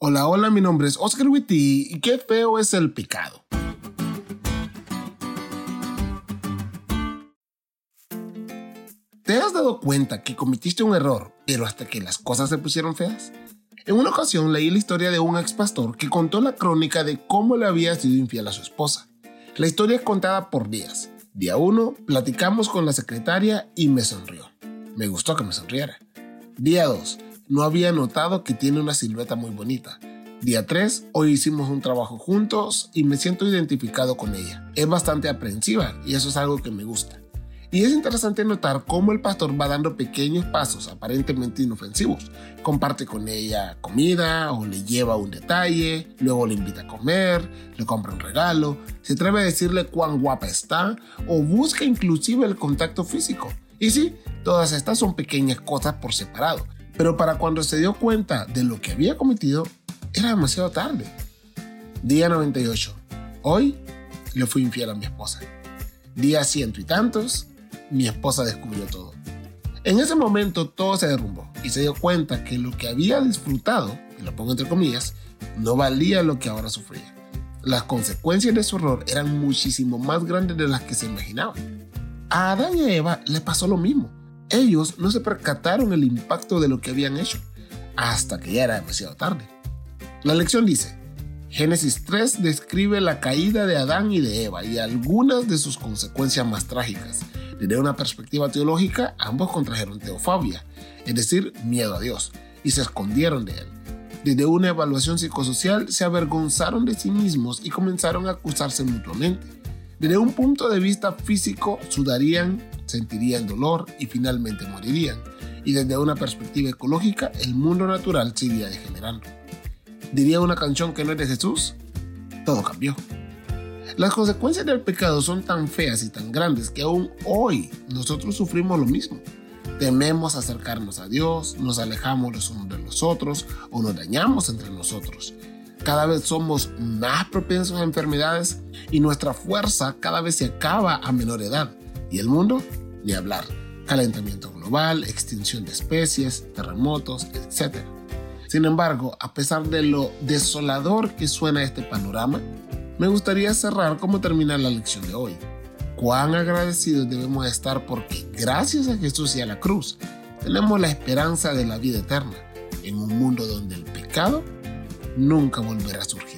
Hola, hola, mi nombre es Oscar Witty y qué feo es el pecado. ¿Te has dado cuenta que cometiste un error, pero hasta que las cosas se pusieron feas? En una ocasión leí la historia de un ex pastor que contó la crónica de cómo le había sido infiel a su esposa. La historia es contada por días. Día 1, platicamos con la secretaria y me sonrió. Me gustó que me sonriera. Día 2, no había notado que tiene una silueta muy bonita. Día 3, hoy hicimos un trabajo juntos y me siento identificado con ella. Es bastante aprensiva y eso es algo que me gusta. Y es interesante notar cómo el pastor va dando pequeños pasos aparentemente inofensivos. Comparte con ella comida o le lleva un detalle, luego le invita a comer, le compra un regalo, se atreve a decirle cuán guapa está o busca inclusive el contacto físico. Y sí, todas estas son pequeñas cosas por separado, pero para cuando se dio cuenta de lo que había cometido, era demasiado tarde. Día 98. Hoy le fui infiel a mi esposa. Día ciento y tantos, mi esposa descubrió todo. En ese momento todo se derrumbó y se dio cuenta que lo que había disfrutado, y lo pongo entre comillas, no valía lo que ahora sufría. Las consecuencias de su error eran muchísimo más grandes de las que se imaginaban. A Adán y Eva le pasó lo mismo. Ellos no se percataron el impacto de lo que habían hecho, hasta que ya era demasiado tarde. La lección dice, Génesis 3 describe la caída de Adán y de Eva y algunas de sus consecuencias más trágicas. Desde una perspectiva teológica, ambos contrajeron teofobia, es decir, miedo a Dios, y se escondieron de él. Desde una evaluación psicosocial, se avergonzaron de sí mismos y comenzaron a acusarse mutuamente. Desde un punto de vista físico, sudarían, sentirían dolor y finalmente morirían. Y desde una perspectiva ecológica, el mundo natural se iría degenerando. Diría una canción que no es de Jesús, todo cambió. Las consecuencias del pecado son tan feas y tan grandes que aún hoy nosotros sufrimos lo mismo. Tememos acercarnos a Dios, nos alejamos los unos de los otros o nos dañamos entre nosotros. Cada vez somos más propensos a enfermedades y nuestra fuerza cada vez se acaba a menor edad. Y el mundo, ni hablar. Calentamiento global, extinción de especies, terremotos, etc. Sin embargo, a pesar de lo desolador que suena este panorama, me gustaría cerrar como termina la lección de hoy. Cuán agradecidos debemos estar porque gracias a Jesús y a la cruz tenemos la esperanza de la vida eterna en un mundo donde el pecado nunca volverá a surgir.